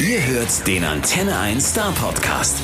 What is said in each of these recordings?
Ihr hört den Antenne 1 Star Podcast.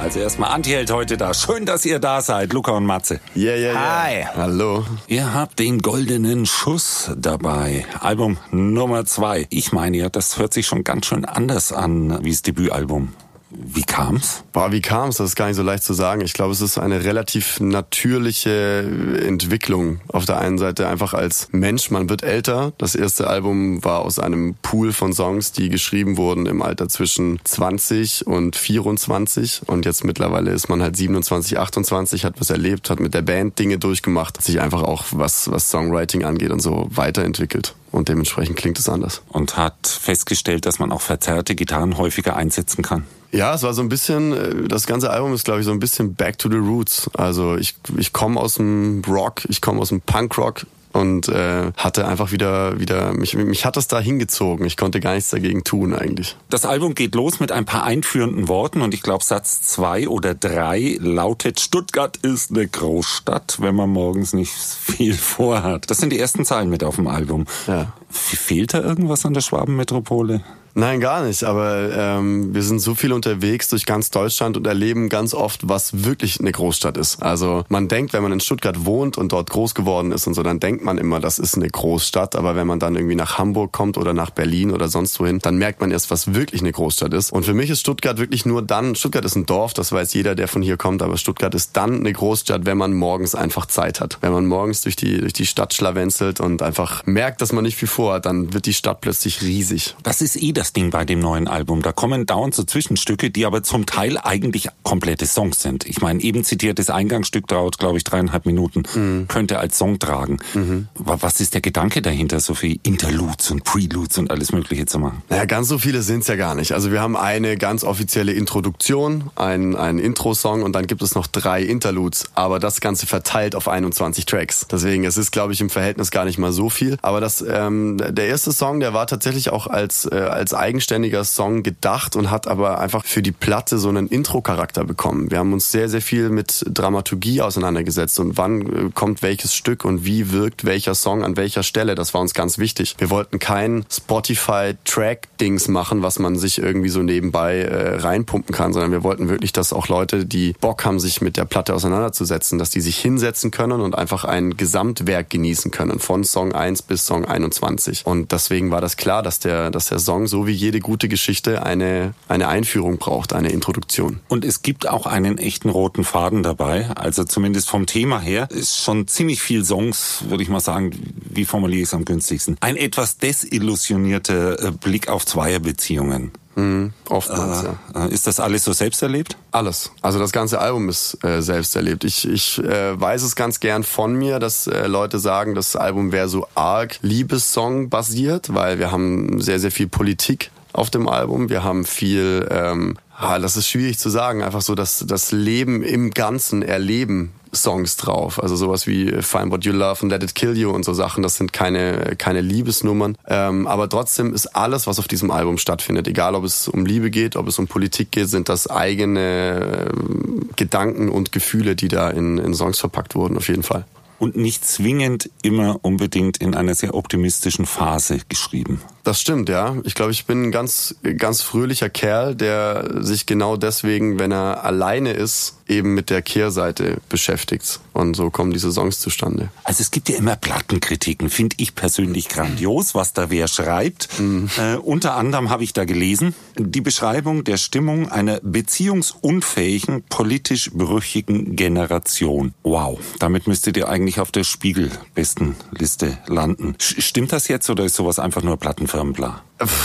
Also erstmal Antiheld heute da. Schön, dass ihr da seid, Luca und Matze. Yeah, yeah, yeah. Hi. Hallo. Ihr habt den goldenen Schuss dabei. Album Nummer zwei. Ich meine ja, das hört sich schon ganz schön anders an wie das Debütalbum. Wie kam's? Boah, wie kam's? Das ist gar nicht so leicht zu sagen. Ich glaube, es ist eine relativ natürliche Entwicklung. Auf der einen Seite einfach als Mensch, man wird älter. Das erste Album war aus einem Pool von Songs, die geschrieben wurden im Alter zwischen 20 und 24. Und jetzt mittlerweile ist man halt 27, 28, hat was erlebt, hat mit der Band Dinge durchgemacht, hat sich einfach auch was, was Songwriting angeht und so weiterentwickelt. Und dementsprechend klingt es anders. Und hat festgestellt, dass man auch verzerrte Gitarren häufiger einsetzen kann. Ja, es war so ein bisschen, äh, das ganze Album ist, glaube ich, so ein bisschen back to the roots. Also ich, ich komme aus dem Rock, ich komme aus dem Punkrock und äh, hatte einfach wieder wieder mich mich hat das da hingezogen. Ich konnte gar nichts dagegen tun eigentlich. Das Album geht los mit ein paar einführenden Worten und ich glaube Satz zwei oder drei lautet Stuttgart ist eine Großstadt, wenn man morgens nicht viel vorhat. Das sind die ersten Zeilen mit auf dem Album. Ja. Fehlt da irgendwas an der Schwabenmetropole? Nein, gar nicht. Aber ähm, wir sind so viel unterwegs durch ganz Deutschland und erleben ganz oft, was wirklich eine Großstadt ist. Also man denkt, wenn man in Stuttgart wohnt und dort groß geworden ist und so, dann denkt man immer, das ist eine Großstadt. Aber wenn man dann irgendwie nach Hamburg kommt oder nach Berlin oder sonst wohin, dann merkt man erst, was wirklich eine Großstadt ist. Und für mich ist Stuttgart wirklich nur dann, Stuttgart ist ein Dorf, das weiß jeder, der von hier kommt, aber Stuttgart ist dann eine Großstadt, wenn man morgens einfach Zeit hat. Wenn man morgens durch die, durch die Stadt schlawenzelt und einfach merkt, dass man nicht viel vorhat, dann wird die Stadt plötzlich riesig. Das ist eh das Ding bei dem neuen Album. Da kommen dauernd so Zwischenstücke, die aber zum Teil eigentlich komplette Songs sind. Ich meine, eben zitiertes Eingangsstück dauert, glaube ich, dreieinhalb Minuten, mhm. könnte als Song tragen. Mhm. Was ist der Gedanke dahinter, so viel Interludes und Preludes und alles Mögliche zu machen? Naja, ganz so viele sind's ja gar nicht. Also wir haben eine ganz offizielle Introduktion, ein, ein Intro-Song und dann gibt es noch drei Interludes. Aber das Ganze verteilt auf 21 Tracks. Deswegen, es ist, glaube ich, im Verhältnis gar nicht mal so viel. Aber das, ähm, der erste Song, der war tatsächlich auch als, äh, als eigenständiger Song gedacht und hat aber einfach für die Platte so einen Intro-Charakter bekommen. Wir haben uns sehr, sehr viel mit Dramaturgie auseinandergesetzt und wann äh, kommt welches Stück und wie wirkt welcher Song an welcher Stelle. Das war uns ganz wichtig. Wir wollten kein Spotify-Track-Dings machen, was man sich irgendwie so nebenbei äh, reinpumpen kann, sondern wir wollten wirklich, dass auch Leute, die Bock haben, sich mit der Platte auseinanderzusetzen, dass die sich hinsetzen können und einfach ein Gesamtwerk genießen können, von Song 1 bis Song 21. Und deswegen war das klar, dass der, dass der Song, so wie jede gute Geschichte, eine, eine Einführung braucht, eine Introduktion. Und es gibt auch einen echten roten Faden dabei, also zumindest vom Thema her, ist schon ziemlich viel Songs, würde ich mal sagen, wie formuliere ich es am günstigsten? Ein etwas desillusionierter äh, Blick auf Zweierbeziehungen. Mhm, oftmals, äh, ja. Ist das alles so selbst erlebt? Alles. Also das ganze Album ist äh, selbst erlebt. Ich, ich äh, weiß es ganz gern von mir, dass äh, Leute sagen, das Album wäre so arg Liebessong basiert, weil wir haben sehr, sehr viel Politik auf dem Album. Wir haben viel, ähm, ah, das ist schwierig zu sagen, einfach so das, das Leben im Ganzen erleben Songs drauf. Also sowas wie Find What You Love and Let It Kill You und so Sachen. Das sind keine, keine Liebesnummern. Ähm, aber trotzdem ist alles, was auf diesem Album stattfindet, egal ob es um Liebe geht, ob es um Politik geht, sind das eigene äh, Gedanken und Gefühle, die da in, in Songs verpackt wurden, auf jeden Fall. Und nicht zwingend immer unbedingt in einer sehr optimistischen Phase geschrieben. Das stimmt, ja. Ich glaube, ich bin ein ganz, ganz fröhlicher Kerl, der sich genau deswegen, wenn er alleine ist, eben mit der Kehrseite beschäftigt. Und so kommen diese Songs zustande. Also es gibt ja immer Plattenkritiken, finde ich persönlich grandios, was da wer schreibt. Mhm. Äh, unter anderem habe ich da gelesen, die Beschreibung der Stimmung einer beziehungsunfähigen, politisch brüchigen Generation. Wow, damit müsstet ihr eigentlich auf der Spiegelbestenliste landen. Stimmt das jetzt oder ist sowas einfach nur Plattenfirmenbla?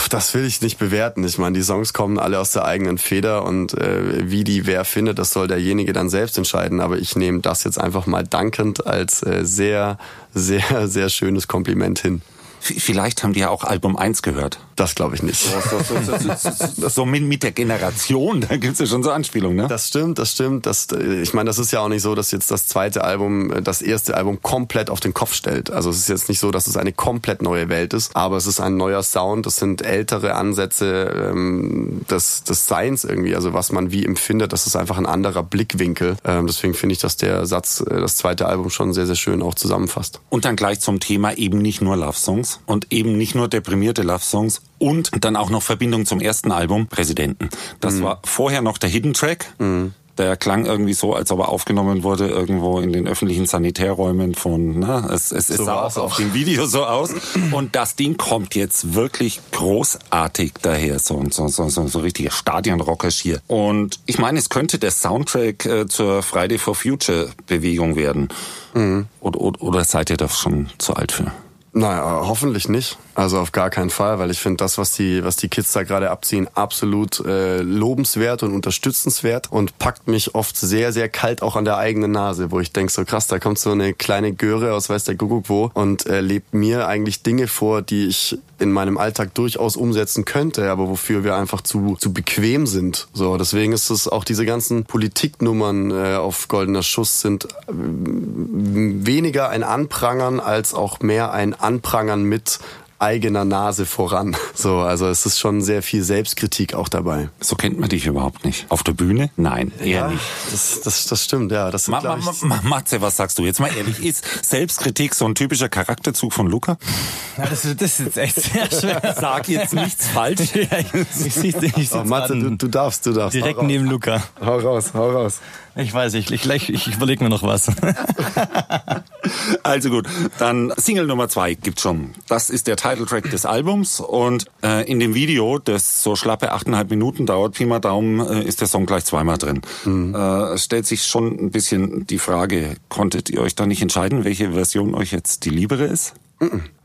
Das will ich nicht bewerten. Ich meine, die Songs kommen alle aus der eigenen Feder und äh, wie die wer findet, das soll derjenige dann selbst entscheiden. Aber ich nehme das jetzt einfach mal dankend als äh, sehr, sehr, sehr schönes Kompliment hin. Vielleicht haben die ja auch Album 1 gehört. Das glaube ich nicht. So, so, so, so, mit, mit der Generation, da gibt's ja schon so Anspielungen, ne? Das stimmt, das stimmt. Das, ich meine, das ist ja auch nicht so, dass jetzt das zweite Album das erste Album komplett auf den Kopf stellt. Also es ist jetzt nicht so, dass es eine komplett neue Welt ist, aber es ist ein neuer Sound, das sind ältere Ansätze ähm, des, des Seins irgendwie, also was man wie empfindet, das ist einfach ein anderer Blickwinkel. Ähm, deswegen finde ich, dass der Satz, das zweite Album schon sehr, sehr schön auch zusammenfasst. Und dann gleich zum Thema eben nicht nur Love Songs, Und eben nicht nur deprimierte Love Songs und dann auch noch Verbindung zum ersten Album Präsidenten. Das mhm. war vorher noch der Hidden Track. Mhm. Der klang irgendwie so, als ob er aufgenommen wurde irgendwo in den öffentlichen Sanitärräumen von, na, es, es, es so sah auch auf dem Video so aus. Und das Ding kommt jetzt wirklich großartig daher, so, so, so, so, so richtiger Stadionrocker hier. Und ich meine, es könnte der Soundtrack äh, zur Friday for Future Bewegung werden. Mhm. Oder, oder, oder seid ihr da schon zu alt für? Naja, hoffentlich nicht. Also auf gar keinen Fall, weil ich finde das, was die, was die Kids da gerade abziehen, absolut äh, lobenswert und unterstützenswert und packt mich oft sehr, sehr kalt auch an der eigenen Nase, wo ich denk so krass, da kommt so eine kleine Göre aus weiß der Kuckuck wo und äh, lebt mir eigentlich Dinge vor, die ich in meinem Alltag durchaus umsetzen könnte, aber wofür wir einfach zu, zu bequem sind. So, deswegen ist es auch diese ganzen Politiknummern äh, auf Goldener Schuss sind äh, weniger ein Anprangern als auch mehr ein Anprangern mit eigener Nase voran. So, also es ist schon sehr viel Selbstkritik auch dabei. So kennt man dich überhaupt nicht. Auf der Bühne? Nein, eher ja, nicht. Das, das, das stimmt, ja. Das sind, ma, ma, ma, Matze, was sagst du jetzt mal ehrlich? Ist Selbstkritik so ein typischer Charakterzug von Luca? Ja, das, das ist jetzt echt sehr schwer. Sag jetzt nichts falsch. ja, ich, ich, ich, ich oh, Matze, du, du darfst, du darfst. Direkt neben Luca. Hau raus, hau raus. Ich weiß, ich, ich, ich, ich überlege mir noch was. also gut, dann Single Nummer zwei gibt's schon. Das ist der Titeltrack des Albums und äh, in dem Video, das so schlappe achteinhalb Minuten dauert, Pi mal Daumen, äh, ist der Song gleich zweimal drin. Mhm. Äh, stellt sich schon ein bisschen die Frage, konntet ihr euch da nicht entscheiden, welche Version euch jetzt die liebere ist?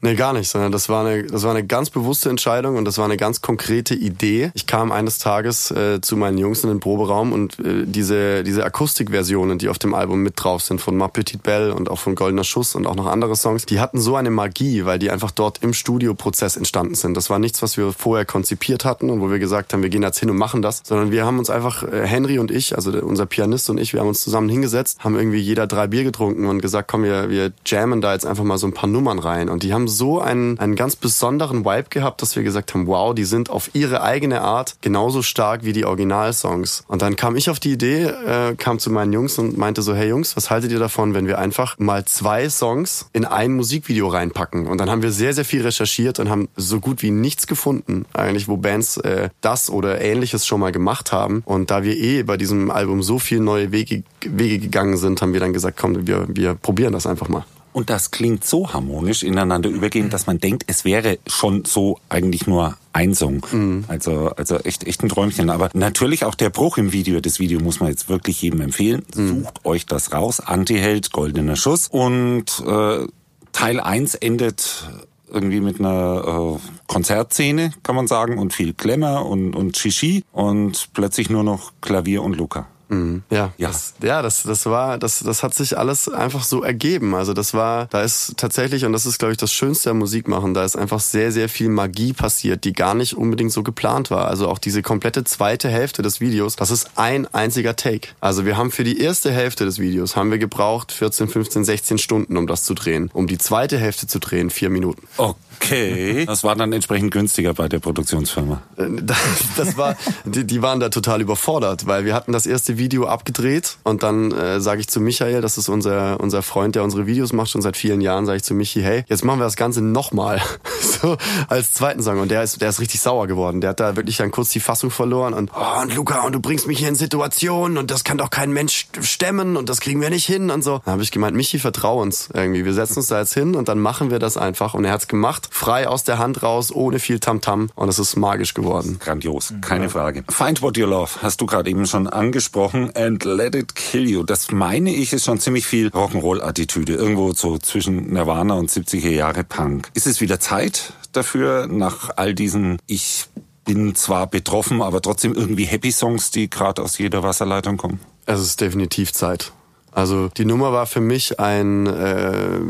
Nee, gar nicht, sondern das war eine, das war eine ganz bewusste Entscheidung und das war eine ganz konkrete Idee. Ich kam eines Tages äh, zu meinen Jungs in den Proberaum und äh, diese, diese Akustikversionen, die auf dem Album mit drauf sind, von Ma Petite Belle und auch von Goldener Schuss und auch noch andere Songs, die hatten so eine Magie, weil die einfach dort im Studioprozess entstanden sind. Das war nichts, was wir vorher konzipiert hatten und wo wir gesagt haben, wir gehen jetzt hin und machen das, sondern wir haben uns einfach, äh, Henry und ich, also unser Pianist und ich, wir haben uns zusammen hingesetzt, haben irgendwie jeder drei Bier getrunken und gesagt, komm, wir, wir jammen da jetzt einfach mal so ein paar Nummern rein und die haben so einen, einen ganz besonderen Vibe gehabt, dass wir gesagt haben, wow, die sind auf ihre eigene Art genauso stark wie die Originalsongs. Und dann kam ich auf die Idee, äh, kam zu meinen Jungs und meinte so, hey Jungs, was haltet ihr davon, wenn wir einfach mal zwei Songs in ein Musikvideo reinpacken? Und dann haben wir sehr, sehr viel recherchiert und haben so gut wie nichts gefunden, eigentlich, wo Bands äh, das oder ähnliches schon mal gemacht haben. Und da wir eh bei diesem Album so viele neue Wege, Wege gegangen sind, haben wir dann gesagt, komm, wir, wir probieren das einfach mal. Und das klingt so harmonisch ineinander übergehend, dass man denkt, es wäre schon so eigentlich nur ein Song. Mhm. Also, also echt, echt ein Träumchen. Aber natürlich auch der Bruch im Video. Das Video muss man jetzt wirklich jedem empfehlen. Mhm. Sucht euch das raus. Anti-Held, goldener Schuss. Und äh, Teil 1 endet irgendwie mit einer äh, Konzertszene, kann man sagen, und viel Klemmer und, und Shishi und plötzlich nur noch Klavier und Luca. Mhm. Ja, ja. Das, ja, das, das war, das, das hat sich alles einfach so ergeben. Also das war, da ist tatsächlich, und das ist, glaube ich, das Schönste am Musikmachen, da ist einfach sehr, sehr viel Magie passiert, die gar nicht unbedingt so geplant war. Also auch diese komplette zweite Hälfte des Videos, das ist ein einziger Take. Also wir haben für die erste Hälfte des Videos haben wir gebraucht 14, 15, 16 Stunden, um das zu drehen. Um die zweite Hälfte zu drehen, vier Minuten. Okay. Das war dann entsprechend günstiger bei der Produktionsfirma. Äh, das, das war, die, die waren da total überfordert, weil wir hatten das erste Video abgedreht und dann äh, sage ich zu Michael, das ist unser, unser Freund, der unsere Videos macht schon seit vielen Jahren, sage ich zu Michi, hey, jetzt machen wir das Ganze nochmal. so als zweiten Song. Und der ist, der ist richtig sauer geworden. Der hat da wirklich dann kurz die Fassung verloren und, oh, und Luca, und du bringst mich hier in Situationen und das kann doch kein Mensch stemmen und das kriegen wir nicht hin und so. Dann habe ich gemeint, Michi, vertrau uns irgendwie. Wir setzen uns da jetzt hin und dann machen wir das einfach. Und er hat's gemacht, frei aus der Hand raus, ohne viel Tamtam. -Tam. Und es ist magisch geworden. Grandios, keine Frage. Find What You Love hast du gerade eben schon angesprochen. And Let It Kill You. Das meine ich ist schon ziemlich viel Rock'n'Roll-Attitüde. Irgendwo so zwischen Nirvana und 70er Jahre Punk. Ist es wieder Zeit dafür, nach all diesen, ich bin zwar betroffen, aber trotzdem irgendwie Happy Songs, die gerade aus jeder Wasserleitung kommen? Es ist definitiv Zeit. Also die Nummer war für mich ein äh,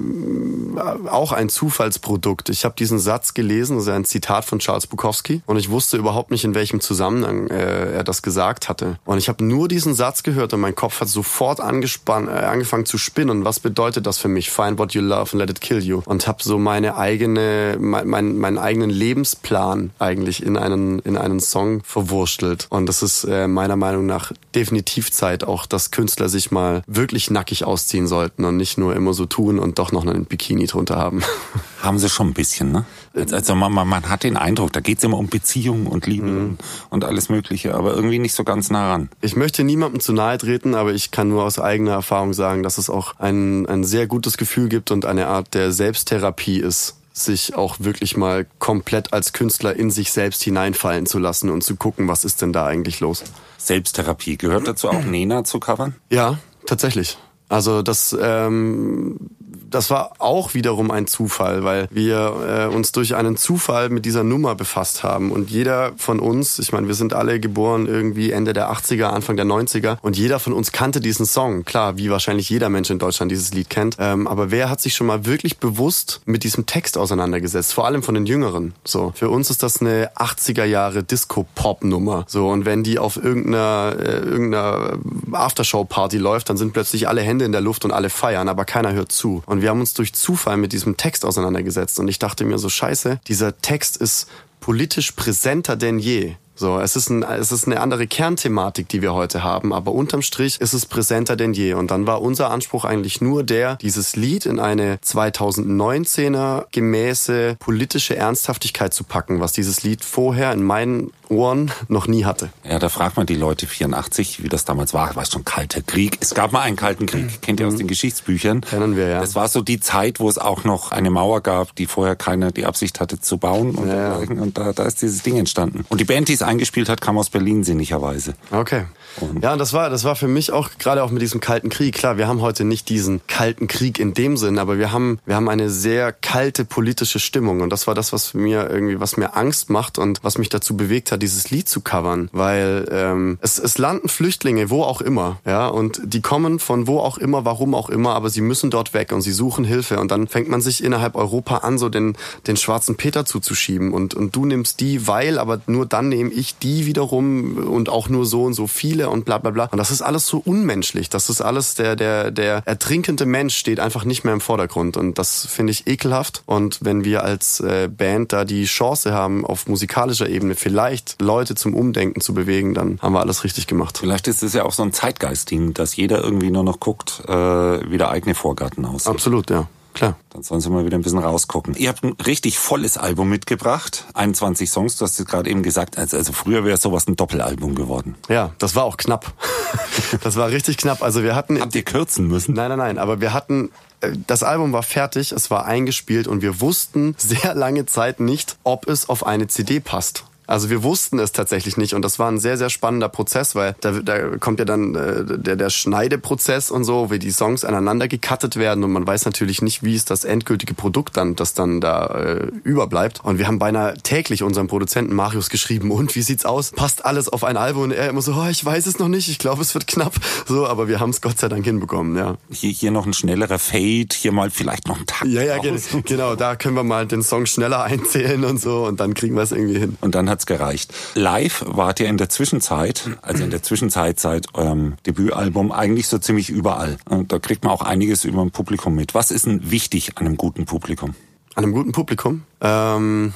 auch ein Zufallsprodukt. Ich habe diesen Satz gelesen, das ist ein Zitat von Charles Bukowski, und ich wusste überhaupt nicht, in welchem Zusammenhang äh, er das gesagt hatte. Und ich habe nur diesen Satz gehört und mein Kopf hat sofort angespannt, äh, angefangen zu spinnen. Was bedeutet das für mich? Find what you love and let it kill you. Und habe so meine eigene, mein, mein, meinen eigenen Lebensplan eigentlich in einen in einen Song verwurstelt. Und das ist äh, meiner Meinung nach definitiv Zeit, auch dass Künstler sich mal wirklich wirklich nackig ausziehen sollten und nicht nur immer so tun und doch noch einen Bikini drunter haben. Haben sie schon ein bisschen, ne? Also man, man, man hat den Eindruck, da geht's immer um Beziehungen und Liebe mhm. und alles Mögliche, aber irgendwie nicht so ganz nah ran. Ich möchte niemandem zu nahe treten, aber ich kann nur aus eigener Erfahrung sagen, dass es auch ein, ein sehr gutes Gefühl gibt und eine Art der Selbsttherapie ist sich auch wirklich mal komplett als Künstler in sich selbst hineinfallen zu lassen und zu gucken, was ist denn da eigentlich los. Selbsttherapie, gehört dazu auch Nena zu covern? Ja, tatsächlich. Also das ähm, das war auch wiederum ein Zufall, weil wir äh, uns durch einen Zufall mit dieser Nummer befasst haben. Und jeder von uns, ich meine, wir sind alle geboren irgendwie Ende der 80er, Anfang der 90er und jeder von uns kannte diesen Song. Klar, wie wahrscheinlich jeder Mensch in Deutschland dieses Lied kennt. Ähm, aber wer hat sich schon mal wirklich bewusst mit diesem Text auseinandergesetzt? Vor allem von den Jüngeren. So, für uns ist das eine 80er Jahre Disco-Pop-Nummer. So, und wenn die auf irgendeiner, äh, irgendeiner Aftershow-Party läuft, dann sind plötzlich alle Hände in der Luft und alle feiern, aber keiner hört zu. Und wir haben uns durch Zufall mit diesem Text auseinandergesetzt. Und ich dachte mir so, scheiße, dieser Text ist politisch präsenter denn je. So, es ist, ein, es ist eine andere Kernthematik, die wir heute haben, aber unterm Strich ist es präsenter denn je. Und dann war unser Anspruch eigentlich nur der, dieses Lied in eine 2019er gemäße politische Ernsthaftigkeit zu packen, was dieses Lied vorher in meinen Ohren noch nie hatte. Ja, da fragt man die Leute 84, wie das damals war. War es schon kalter Krieg? Es gab mal einen kalten Krieg. Mhm. Kennt ihr aus den Geschichtsbüchern? Kennen wir, ja. Das war so die Zeit, wo es auch noch eine Mauer gab, die vorher keiner die Absicht hatte zu bauen. Und, ja. und da, da ist dieses Ding entstanden. Und die Band, die es eingespielt hat, kam aus Berlin sinnigerweise. Okay. Und ja, das war, das war für mich auch, gerade auch mit diesem kalten Krieg. Klar, wir haben heute nicht diesen kalten Krieg in dem Sinn, aber wir haben, wir haben eine sehr kalte politische Stimmung. Und das war das, was mir irgendwie, was mir Angst macht und was mich dazu bewegt hat, dieses Lied zu covern. Weil ähm, es, es landen Flüchtlinge, wo auch immer, ja, und die kommen von wo auch immer, warum auch immer, aber sie müssen dort weg und sie suchen Hilfe. Und dann fängt man sich innerhalb Europa an, so den, den schwarzen Peter zuzuschieben. Und, und du nimmst die, weil, aber nur dann nehme ich die wiederum und auch nur so und so viele und bla bla bla. Und das ist alles so unmenschlich. Das ist alles, der, der, der ertrinkende Mensch steht einfach nicht mehr im Vordergrund. Und das finde ich ekelhaft. Und wenn wir als äh, Band da die Chance haben, auf musikalischer Ebene vielleicht Leute zum Umdenken zu bewegen, dann haben wir alles richtig gemacht. Vielleicht ist es ja auch so ein Zeitgeistding, dass jeder irgendwie nur noch guckt, äh, wie der eigene Vorgarten aussieht. Absolut, ja. Klar. Dann sollen sie mal wieder ein bisschen rausgucken. Ihr habt ein richtig volles Album mitgebracht. 21 Songs, du hast es gerade eben gesagt. Also, also früher wäre sowas ein Doppelalbum geworden. Ja, das war auch knapp. das war richtig knapp. Also wir hatten. Habt ihr kürzen müssen? Nein, nein, nein. Aber wir hatten äh, das Album war fertig, es war eingespielt und wir wussten sehr lange Zeit nicht, ob es auf eine CD passt. Also wir wussten es tatsächlich nicht und das war ein sehr, sehr spannender Prozess, weil da, da kommt ja dann äh, der, der Schneideprozess und so, wie die Songs aneinander gecuttet werden und man weiß natürlich nicht, wie ist das endgültige Produkt dann, das dann da äh, überbleibt. Und wir haben beinahe täglich unserem Produzenten Marius geschrieben, und wie sieht's aus? Passt alles auf ein Album? Und er immer so, oh, ich weiß es noch nicht, ich glaube, es wird knapp. So, aber wir haben es Gott sei Dank hinbekommen, ja. Hier, hier noch ein schnellerer Fade, hier mal vielleicht noch ein Takt. Ja, ja, genau, da können wir mal den Song schneller einzählen und so und dann kriegen wir es irgendwie hin. Und dann hat hat's gereicht. Live wart ihr in der Zwischenzeit, also in der Zwischenzeit seit eurem Debütalbum, eigentlich so ziemlich überall. Und da kriegt man auch einiges über ein Publikum mit. Was ist denn wichtig an einem guten Publikum? An einem guten Publikum? Ähm,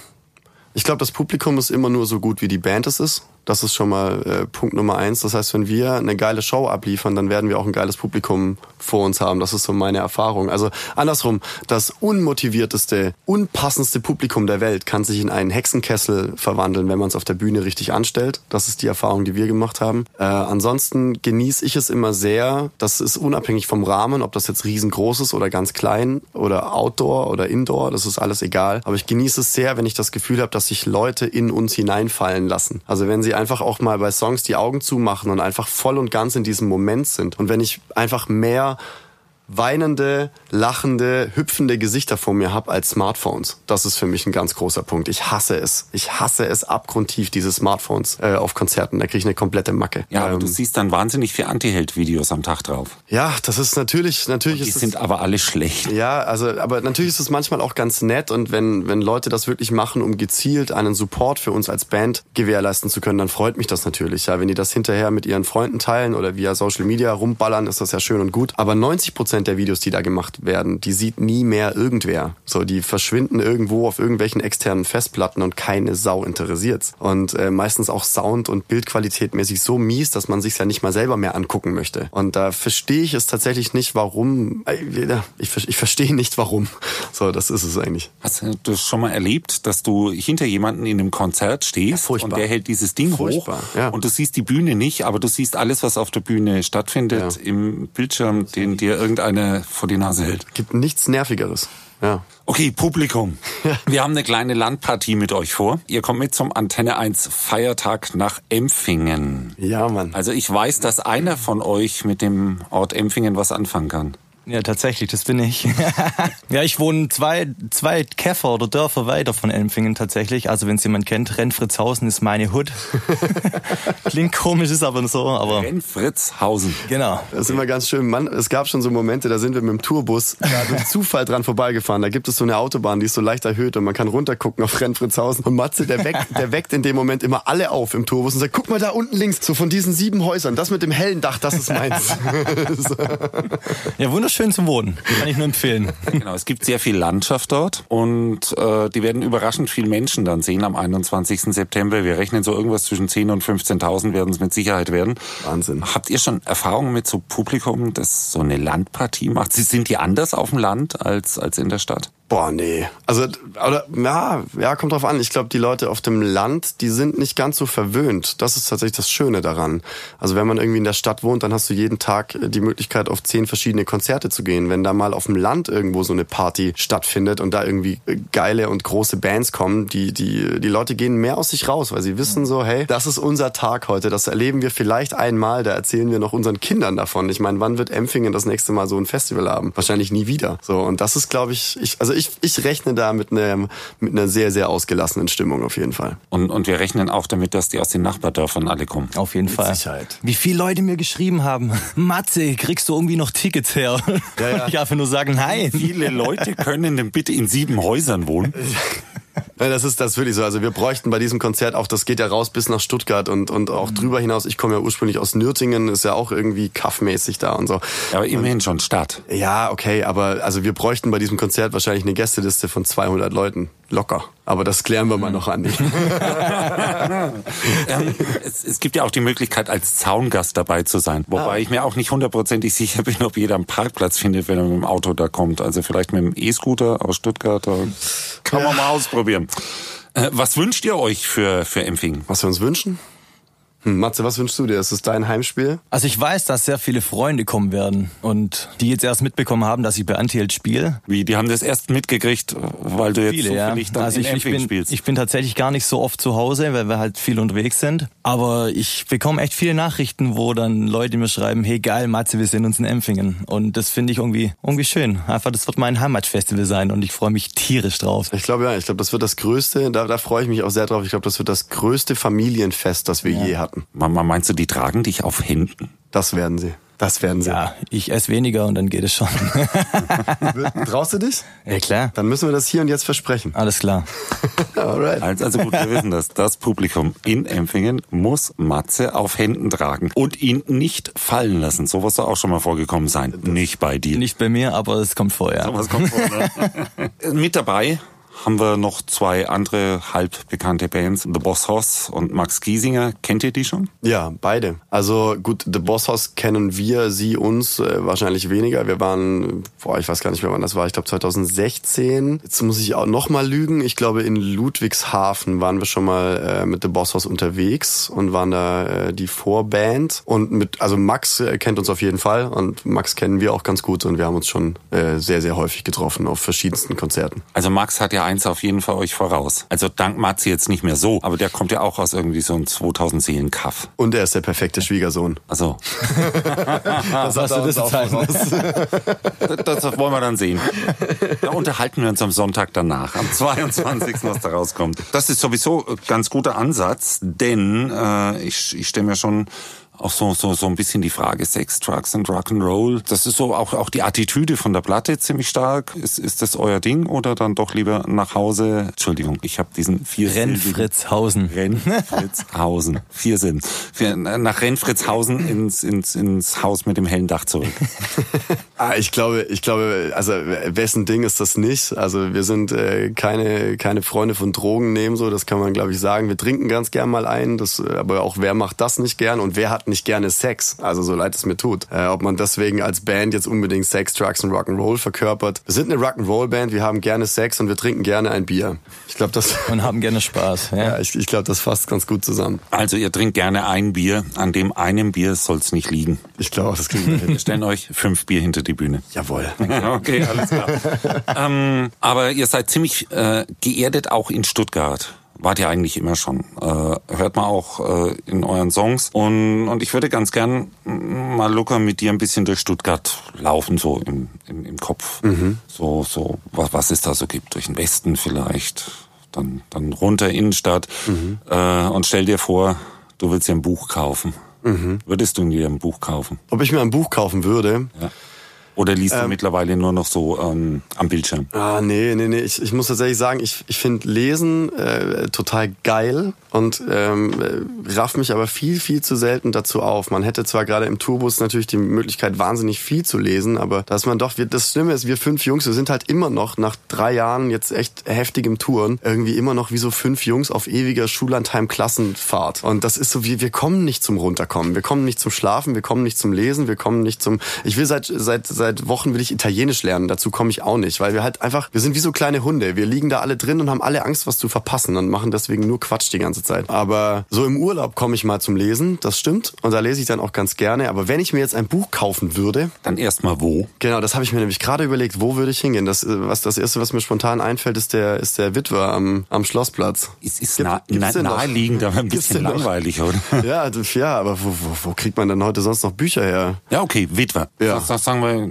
ich glaube, das Publikum ist immer nur so gut, wie die Band es ist. Das ist schon mal äh, Punkt Nummer eins. Das heißt, wenn wir eine geile Show abliefern, dann werden wir auch ein geiles Publikum vor uns haben. Das ist so meine Erfahrung. Also andersrum, das unmotivierteste, unpassendste Publikum der Welt kann sich in einen Hexenkessel verwandeln, wenn man es auf der Bühne richtig anstellt. Das ist die Erfahrung, die wir gemacht haben. Äh, ansonsten genieße ich es immer sehr. Das ist unabhängig vom Rahmen, ob das jetzt riesengroß ist oder ganz klein oder Outdoor oder Indoor. Das ist alles egal. Aber ich genieße es sehr, wenn ich das Gefühl habe, dass sich Leute in uns hineinfallen lassen. Also wenn sie einfach auch mal bei Songs die Augen zumachen und einfach voll und ganz in diesem Moment sind. Und wenn ich einfach mehr weinende, lachende, hüpfende Gesichter vor mir habe als Smartphones. Das ist für mich ein ganz großer Punkt. Ich hasse es. Ich hasse es abgrundtief, diese Smartphones äh, auf Konzerten. Da kriege ich eine komplette Macke. Ja, aber ähm, du siehst dann wahnsinnig viel Anti-Held-Videos am Tag drauf. Ja, das ist natürlich, natürlich und die ist sind es, aber alle schlecht. Ja, also, aber natürlich ist es manchmal auch ganz nett und wenn, wenn Leute das wirklich machen, um gezielt einen Support für uns als Band gewährleisten zu können, dann freut mich das natürlich. Ja, wenn die das hinterher mit ihren Freunden teilen oder via Social Media rumballern, ist das ja schön und gut. Aber 90 Prozent der Videos, die da gemacht werden, die sieht nie mehr irgendwer. So, die verschwinden irgendwo auf irgendwelchen externen Festplatten und keine Sau interessiert's. Und äh, meistens auch Sound- und Bildqualität mäßig so mies, dass man sich's ja nicht mal selber mehr angucken möchte. Und da verstehe ich es tatsächlich nicht, warum. äh, Ich, ich verstehe nicht, warum. So, das ist es eigentlich. Hast du das schon mal erlebt, dass du hinter jemanden in einem Konzert stehst furchtbar. und der hält dieses Ding Furchtbar, hoch ja. und du siehst die Bühne nicht, aber du siehst alles, was auf der Bühne stattfindet, Ja. im Bildschirm, den dir irgendeiner vor die Nase hält. Gibt nichts Nervigeres. Ja. Okay, Publikum. Wir haben eine kleine Landpartie mit euch vor. Ihr kommt mit zum Antenne 1 Feiertag nach Empfingen. Ja, Mann. Also ich weiß, dass einer von euch mit dem Ort Empfingen was anfangen kann. Ja, tatsächlich, das bin ich. ja, ich wohne zwei, zwei Käfer oder Dörfer weiter von Elmfingen tatsächlich. Also wenn es jemand kennt, Rennfritzhausen ist meine Hut. Klingt komisch, ist aber so, aber Renfritzhausen. genau. Das ist immer ganz schön. Mann, es gab schon so Momente, da sind wir mit dem Tourbus durch Zufall dran vorbeigefahren. Da gibt es so eine Autobahn, die ist so leicht erhöht und man kann runtergucken auf Rennfritzhausen. Und Matze, der weckt, der weckt in dem Moment immer alle auf im Tourbus und sagt, guck mal da unten links, so von diesen sieben Häusern, das mit dem hellen Dach, das ist meins. Ja, wunderschön zum Wohnen. Kann ich nur empfehlen. Genau, es gibt sehr viel Landschaft dort und äh, die werden überraschend viel Menschen dann sehen am 21. September. Wir rechnen so irgendwas zwischen 10.000 und 15.000 werden es mit Sicherheit werden. Wahnsinn. Habt ihr schon Erfahrungen mit so Publikum, das so eine Landpartie macht? Sie- Sind die anders auf dem Land als, als in der Stadt? Boah, nee. Also, oder, ja, ja, kommt drauf an. Ich glaube, die Leute auf dem Land, die sind nicht ganz so verwöhnt. Das ist tatsächlich das Schöne daran. Also, wenn man irgendwie in der Stadt wohnt, dann hast du jeden Tag äh, die Möglichkeit, auf zehn verschiedene Konzerte zu gehen. Wenn da mal auf dem Land irgendwo so eine Party stattfindet und da irgendwie äh, geile und große Bands kommen, die, die, die Leute gehen mehr aus sich raus, weil sie wissen so, hey, das ist unser Tag heute. Das erleben wir vielleicht einmal. Da erzählen wir noch unseren Kindern davon. Ich meine, wann wird Empfingen das nächste Mal so ein Festival haben? Wahrscheinlich nie wieder. So, und das ist, glaube ich, ich, also ich, ich rechne da mit einer, mit einer sehr, sehr ausgelassenen Stimmung auf jeden Fall. Und, und wir rechnen auch damit, dass die aus den Nachbardörfern alle kommen. Auf jeden Fall. Sicherheit. Wie viele Leute mir geschrieben haben, Matze, kriegst du irgendwie noch Tickets her? Ja, ja. Ich einfach nur sagen, nein. Viele Leute können denn bitte in sieben Häusern wohnen? Das ist das wirklich so. Also wir bräuchten bei diesem Konzert auch, das geht ja raus bis nach Stuttgart und, und auch drüber hinaus. Ich komme ja ursprünglich aus Nürtingen, ist ja auch irgendwie kaffmäßig da und so. Aber immerhin schon Stadt. Ja, okay, aber also wir bräuchten bei diesem Konzert wahrscheinlich eine Gästeliste von 200 Leuten. Locker. Aber das klären wir mal noch, Andi. Ähm, es, es gibt ja auch die Möglichkeit, als Zaungast dabei zu sein. Wobei ich mir auch nicht hundertprozentig sicher bin, ob jeder einen Parkplatz findet, wenn er mit dem Auto da kommt. Also vielleicht mit dem E-Scooter aus Stuttgart. Da kann man mal ausprobieren. Äh, was wünscht ihr euch für, für Empfingen? Was wir uns wünschen? Hm, Matze, was wünschst du dir? Ist es dein Heimspiel? Also ich weiß, dass sehr viele Freunde kommen werden und die jetzt erst mitbekommen haben, dass ich bei Antield spiele. Wie, die haben das erst mitgekriegt, weil du jetzt Viele, ja. zufällig dann Also ich, ich, bin, spielst. ich bin tatsächlich gar nicht so oft zu Hause, weil wir halt viel unterwegs sind. Aber ich bekomme echt viele Nachrichten, wo dann Leute mir schreiben, hey geil, Matze, wir sehen uns in Empfingen. Und das finde ich irgendwie, irgendwie schön. Einfach, das wird mein Heimatfestival sein und ich freue mich tierisch drauf. Ich glaube ja, ich glaube, das wird das größte, da, da freue ich mich auch sehr drauf. Ich glaube, das wird das größte Familienfest, das wir je hatten. Mama, meinst du, die tragen dich auf Händen? Das werden sie. Das werden sie. Ja, ich esse weniger und dann geht es schon. Traust du dich? ja klar, Dann müssen wir das hier und jetzt versprechen. alles klar. Alright. Also, also gut, wir wissen das. Das Publikum in Empfingen muss Matze auf Händen tragen und ihn nicht fallen lassen. Sowas soll auch schon mal vorgekommen sein. Nicht bei dir. Nicht bei mir, aber es kommt vorher. Was kommt vor, ne? Mit dabei haben wir noch zwei andere halb bekannte Bands, The Boss Hoss und Max Giesinger. Kennt ihr die schon? Ja, beide. Also gut, The Boss House kennen wir, sie uns äh, wahrscheinlich weniger. Wir waren, boah, ich weiß gar nicht mehr, wann das war. Ich glaube 2016. Jetzt muss ich auch noch mal lügen. Ich glaube in Ludwigshafen waren wir schon mal äh, mit The Boss House unterwegs und waren da äh, die Vorband. Und mit, also Max äh, kennt uns auf jeden Fall und Max kennen wir auch ganz gut und wir haben uns schon äh, sehr, sehr häufig getroffen auf verschiedensten Konzerten. Also Max hat ja eins auf jeden Fall euch voraus. Also dank Matze jetzt nicht mehr so, aber der kommt ja auch aus irgendwie so einem 2000 Seelen Kaff. Und er ist der perfekte Schwiegersohn. Also, Das hast du das halten das, das wollen wir dann sehen. Da unterhalten wir uns am Sonntag danach, am 22. was da rauskommt. Das ist sowieso ein ganz guter Ansatz, denn äh, ich, ich stelle mir schon auch so, so, so ein bisschen die Frage Sex, Drugs and Rock'n'Roll. Das ist so auch, auch die Attitüde von der Platte ziemlich stark. Ist, ist das euer Ding oder dann doch lieber nach Hause? Entschuldigung, ich habe diesen vier Rennfritzhausen. Rennfritzhausen. vier Sinn. Nach Rennfritzhausen ins, ins, ins Haus mit dem hellen Dach zurück. ah, ich glaube, ich glaube, also wessen Ding ist das nicht? Also wir sind äh, keine, keine Freunde von Drogen nehmen, so, das kann man glaube ich sagen. Wir trinken ganz gern mal ein, das, aber auch wer macht das nicht gern und wer hat nicht gerne Sex? Also so leid es mir tut. Äh, ob man deswegen als Band jetzt unbedingt Sex, Drugs und Rock'n'Roll verkörpert. Wir sind eine Rock'n'Roll-Band, wir haben gerne Sex und wir trinken gerne ein Bier. Ich glaube, das... Und haben gerne Spaß. Ja, ja ich, ich glaube, das fasst ganz gut zusammen. Also ihr trinkt gerne ein Bier, an dem einem Bier soll es nicht liegen. Ich glaube, das kriegen wir hin. Wir stellen euch fünf Bier hinter die Bühne. Jawohl. okay, alles klar. ähm, aber ihr seid ziemlich äh, geerdet auch in Stuttgart wart ihr eigentlich immer schon. Äh, hört man auch äh, in euren Songs. Und, und ich würde ganz gern mal Luca mit dir ein bisschen durch Stuttgart laufen, so im, im, im Kopf. Mhm. So, so, was, was es da so gibt. Durch den Westen vielleicht, dann, dann runter Innenstadt. Mhm. Äh, und stell dir vor, du willst dir ein Buch kaufen. Mhm. Würdest du dir ein Buch kaufen? Ob ich mir ein Buch kaufen würde? Ja. Oder liest ähm, du mittlerweile nur noch so ähm, am Bildschirm? Ah, nee, nee, nee. Ich, ich muss tatsächlich sagen, ich, ich finde Lesen äh, total geil und ähm, raff mich aber viel, viel zu selten dazu auf. Man hätte zwar gerade im Tourbus natürlich die Möglichkeit, wahnsinnig viel zu lesen, aber dass man doch, wir, das Schlimme ist, wir fünf Jungs, wir sind halt immer noch nach drei Jahren jetzt echt heftigem Touren, irgendwie immer noch wie so fünf Jungs auf ewiger Schullandheim-Klassenfahrt. Und das ist so, wir, wir kommen nicht zum Runterkommen, wir kommen nicht zum Schlafen, wir kommen nicht zum Lesen, wir kommen nicht zum, ich will seit, seit, seit seit Wochen will ich Italienisch lernen. Dazu komme ich auch nicht, weil wir halt einfach, wir sind wie so kleine Hunde. Wir liegen da alle drin und haben alle Angst, was zu verpassen und machen deswegen nur Quatsch die ganze Zeit. Aber so im Urlaub komme ich mal zum Lesen, das stimmt. Und da lese ich dann auch ganz gerne. Aber wenn ich mir jetzt ein Buch kaufen würde. Dann erstmal wo? Genau, das habe ich mir nämlich gerade überlegt, wo würde ich hingehen? Das, was, das erste, was mir spontan einfällt, ist der, ist der Witwer am, am Schlossplatz. Es ist Gibt, na, na, naheliegend, aber ein bisschen langweilig, oder? Ja, ja, aber wo, wo, wo kriegt man denn heute sonst noch Bücher her? Ja, okay, Witwer. Ja. Das, das sagen wir,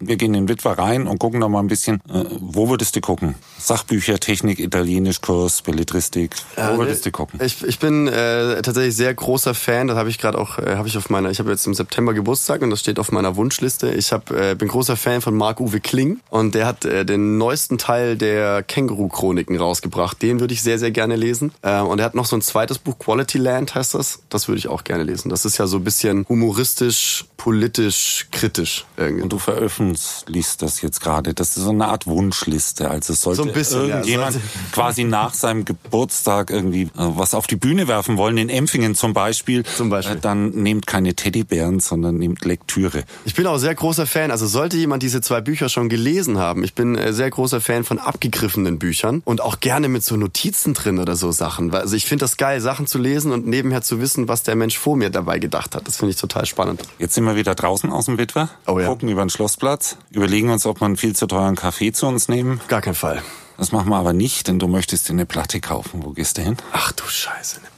wir gehen in Witwer rein und gucken da mal ein bisschen, äh, wo würdest du gucken? Sachbücher, Technik, Italienischkurs, Belletristik, wo ja, würdest du gucken? Ich, ich bin äh, tatsächlich sehr großer Fan, das habe ich gerade auch, äh, habe ich auf meiner, ich habe jetzt im September Geburtstag und das steht auf meiner Wunschliste. Ich hab, äh, bin großer Fan von Marc-Uwe Kling und der hat äh, den neuesten Teil der Känguru-Chroniken rausgebracht. Den würde ich sehr, sehr gerne lesen. Äh, und er hat noch so ein zweites Buch, Quality Land heißt das. Das würde ich auch gerne lesen. Das ist ja so ein bisschen humoristisch, politisch, kritisch irgendwie. Und du veröffentlichst das jetzt gerade. Das ist so eine Art Wunschliste. Also es sollte so bisschen, irgendjemand ja, sollte quasi nach seinem Geburtstag irgendwie äh, was auf die Bühne werfen wollen, in Empfingen zum Beispiel, zum Beispiel. Äh, dann nehmt keine Teddybären, sondern nehmt Lektüre. Ich bin auch sehr großer Fan. Also sollte jemand diese zwei Bücher schon gelesen haben, ich bin äh, sehr großer Fan von abgegriffenen Büchern und auch gerne mit so Notizen drin oder so Sachen. Also ich finde das geil, Sachen zu lesen und nebenher zu wissen, was der Mensch vor mir dabei gedacht hat. Das finde ich total spannend. Jetzt sind wir wieder draußen aus dem Witwer, oh, ja. gucken über den Schlossplatz, überlegen uns, ob man viel zu teuren Kaffee zu uns nehmen. Gar kein Fall. Das machen wir aber nicht, denn du möchtest dir eine Platte kaufen. Wo gehst du hin? Ach du Scheiße, eine.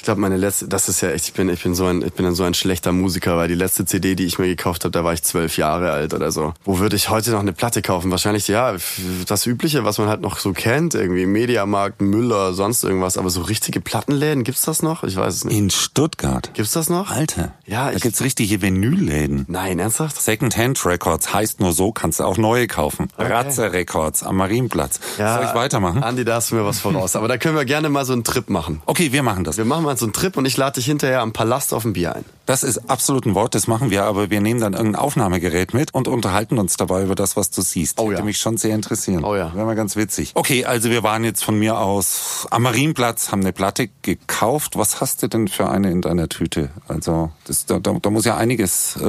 Ich glaube, meine letzte, das ist ja echt, ich bin, ich bin so ein, ich bin dann so ein schlechter Musiker, weil die letzte CD, die ich mir gekauft habe, da war ich zwölf Jahre alt oder so. Wo würde ich heute noch eine Platte kaufen? Wahrscheinlich, ja, das Übliche, was man halt noch so kennt, irgendwie Mediamarkt, Müller, sonst irgendwas. Aber so richtige Plattenläden, gibt's das noch? Ich weiß es nicht. In Stuttgart? Gibt's das noch? Alter. Ja, da ich, gibt's richtige Vinylläden. Nein, ernsthaft? Secondhand Records heißt nur so, kannst du auch neue kaufen. Okay. Ratzer Records am Marienplatz. Ja, Soll ich weitermachen? Andi, da hast du mir was voraus. Aber da können wir gerne mal so einen Trip machen. Okay, wir machen das. Wir machen mal so einen Trip und ich lade dich hinterher am Palast auf ein Bier ein. Das ist absolut ein Wort, das machen wir, aber wir nehmen dann irgendein Aufnahmegerät mit und unterhalten uns dabei über das, was du siehst. Oh ja. Würde mich schon sehr interessieren. Oh ja. Wäre mal ganz witzig. Okay, also wir waren jetzt von mir aus am Marienplatz, haben eine Platte gekauft. Was hast du denn für eine in deiner Tüte? Also das, da, da, da muss ja einiges äh,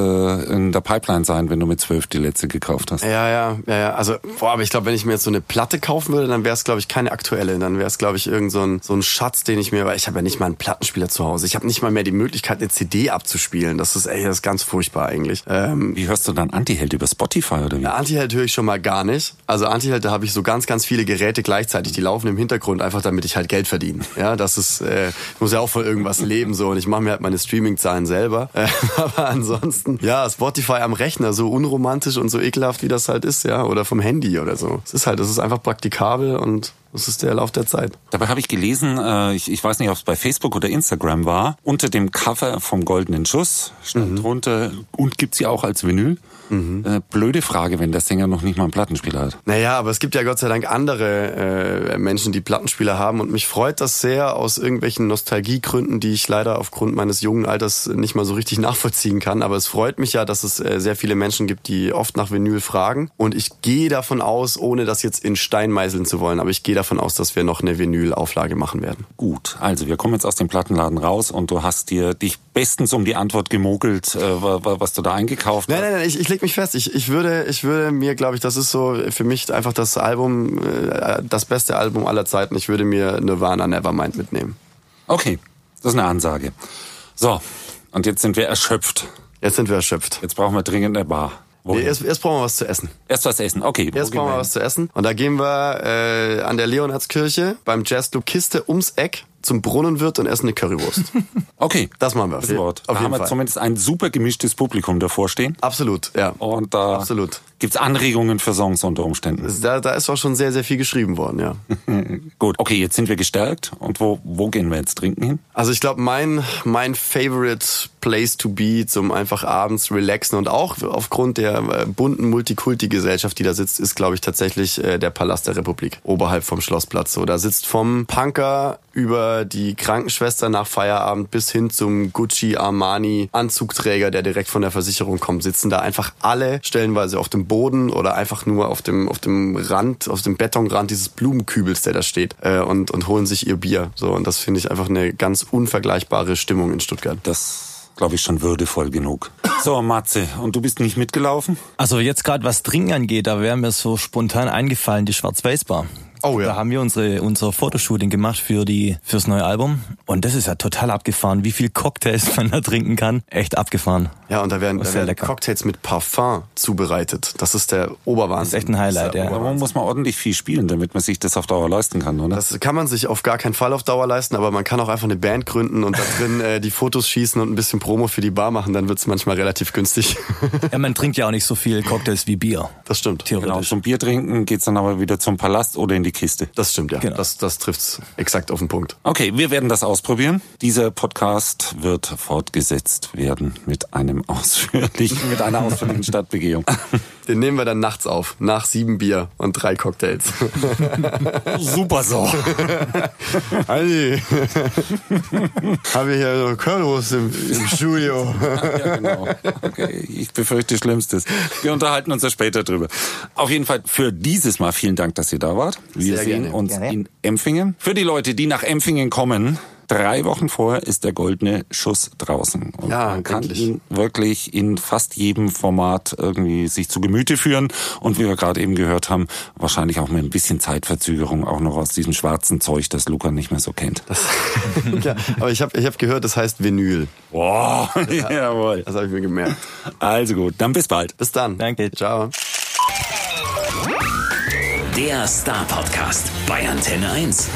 in der Pipeline sein, wenn du mit zwölf die letzte gekauft hast. Ja, ja, ja, ja. Also, boah, aber ich glaube, wenn ich mir jetzt so eine Platte kaufen würde, dann wäre es, glaube ich, keine aktuelle. Dann wäre es, glaube ich, irgend so ein, so ein Schatz, den ich mir, weil ich habe ja nicht mal einen Plattenspieler zu Hause. Ich habe nicht mal mehr die Möglichkeit, eine CD abzuspielen. Das ist ey, das ist ganz furchtbar eigentlich. Ähm, wie hörst du dann Antiheld über Spotify oder wie? Antiheld höre ich schon mal gar nicht. Also Antiheld, da habe ich so ganz, ganz viele Geräte gleichzeitig, die laufen im Hintergrund, einfach damit ich halt Geld verdiene. Ja, das ist, äh, ich muss ja auch von irgendwas leben so und ich mache mir halt meine Streaming-Zahlen selber. Äh, aber ansonsten, ja, Spotify am Rechner, so unromantisch und so ekelhaft, wie das halt ist, ja, oder vom Handy oder so. Es ist halt, es ist einfach praktikabel und Das ist der Lauf der Zeit. Dabei habe ich gelesen, äh, ich, ich weiß nicht, ob es bei Facebook oder Instagram war, unter dem Cover vom Goldenen Schuss stand Mhm. drunter, und gibt's ja auch als Vinyl. Äh, blöde Frage, wenn der Sänger noch nicht mal einen Plattenspieler hat. Naja, aber es gibt ja Gott sei Dank andere äh, Menschen, die Plattenspieler haben und mich freut das sehr aus irgendwelchen Nostalgiegründen, die ich leider aufgrund meines jungen Alters nicht mal so richtig nachvollziehen kann. Aber es freut mich ja, dass es äh, sehr viele Menschen gibt, die oft nach Vinyl fragen. Und ich gehe davon aus, ohne das jetzt in Stein meißeln zu wollen, aber ich gehe davon aus, dass wir noch eine Vinyl-Auflage machen werden. Gut, also wir kommen jetzt aus dem Plattenladen raus und du hast dir dich bestens um die Antwort gemogelt, äh, wa- wa- was du da eingekauft Nein, hast. nein, nein, ich, ich leg mich fest. Ich, ich würde, ich würde mir, glaube ich, das ist so für mich einfach das Album, äh, das beste Album aller Zeiten. Ich würde mir Nirvana Nevermind mitnehmen. Okay, das ist eine Ansage. So, und jetzt sind wir erschöpft. Jetzt sind wir erschöpft. Jetzt brauchen wir dringend eine Bar. Nee, erst, erst brauchen wir was zu essen. Erst was essen. Okay, Erst brauchen wir wir was zu essen. Und da gehen wir äh, an der Leonhardskirche beim Jazzclub Kiste ums Eck zum Brunnenwirt und essen eine Currywurst. Okay, Das machen wir. das Wort. Auf da jeden haben wir Fall. zumindest ein super gemischtes Publikum davor stehen. Absolut, ja. Und da Absolut. gibt's Anregungen für Songs unter Umständen. Da, da ist auch schon sehr, sehr viel geschrieben worden, ja. Gut, okay, jetzt sind wir gestärkt. Und wo, wo gehen wir jetzt trinken hin? Also ich glaube, mein, mein favorite place to be zum einfach abends relaxen und auch aufgrund der äh, bunten Multikulti-Gesellschaft, die da sitzt, ist, glaube ich, tatsächlich äh, der Palast der Republik, oberhalb vom Schlossplatz. So, da sitzt vom Punker über die Krankenschwester nach Feierabend bis hin zum Gucci Armani Anzugträger, der direkt von der Versicherung kommt, sitzen da einfach alle stellenweise auf dem Boden oder einfach nur auf dem, auf dem Rand, auf dem Betonrand dieses Blumenkübels, der da steht, äh, und, und holen sich ihr Bier. So, und das finde ich einfach eine ganz unvergleichbare Stimmung in Stuttgart. Das glaube ich schon würdevoll genug. So, Matze, und du bist nicht mitgelaufen? Also jetzt gerade was Trinken angeht, da wäre mir so spontan eingefallen die Schwarz-Weiß-Bar. Oh ja. Da haben wir unsere, unser Fotoshooting gemacht für die, fürs neue Album. Und das ist ja total abgefahren. Wie viel Cocktails man da trinken kann. Echt abgefahren. Ja, und da werden, da Sehr werden lecker. Cocktails mit Parfum zubereitet. Das ist der Oberwahnsinn. Das ist echt ein Highlight, ja. Aber man muss man ordentlich viel spielen, damit man sich das auf Dauer leisten kann, oder? Das kann man sich auf gar keinen Fall auf Dauer leisten, aber man kann auch einfach eine Band gründen und da drin äh, die Fotos schießen und ein bisschen Promo für die Bar machen, dann wird's manchmal relativ günstig. Ja, man trinkt ja auch nicht so viel Cocktails wie Bier. Das stimmt. Genau, Theoretisch. zum Bier trinken geht's dann aber wieder zum Palast oder in die Kiste. Das stimmt, ja. Genau. Das, das trifft's exakt auf den Punkt. Okay, wir werden das ausprobieren. Dieser Podcast wird fortgesetzt werden mit einem ausführlichen, mit einer ausführlichen Stadtbegehung. Den nehmen wir dann nachts auf, nach sieben Bier und drei Cocktails. Super so. Andi, habe ich hier so Currywurst im, im Studio. Ja, genau. Okay, ich befürchte Schlimmstes. Wir unterhalten uns ja später drüber. Auf jeden Fall für dieses Mal vielen Dank, dass ihr da wart. Wir Sehr sehen gerne. uns Gerne. in Empfingen. Für die Leute, die nach Empfingen kommen, drei Wochen vorher ist der goldene Schuss draußen. Und Ja, man kann endlich. ihn wirklich in fast jedem Format irgendwie sich zu Gemüte führen. Und wie wir gerade eben gehört haben, wahrscheinlich auch mit ein bisschen Zeitverzögerung auch noch aus diesem schwarzen Zeug, das Luca nicht mehr so kennt. ja, aber ich habe ich hab gehört, das heißt Vinyl. Boah, jawohl. Das habe ich mir gemerkt. Also gut, dann bis bald. Bis dann. Danke. Ciao. Der Star Podcast bei Antenne 1.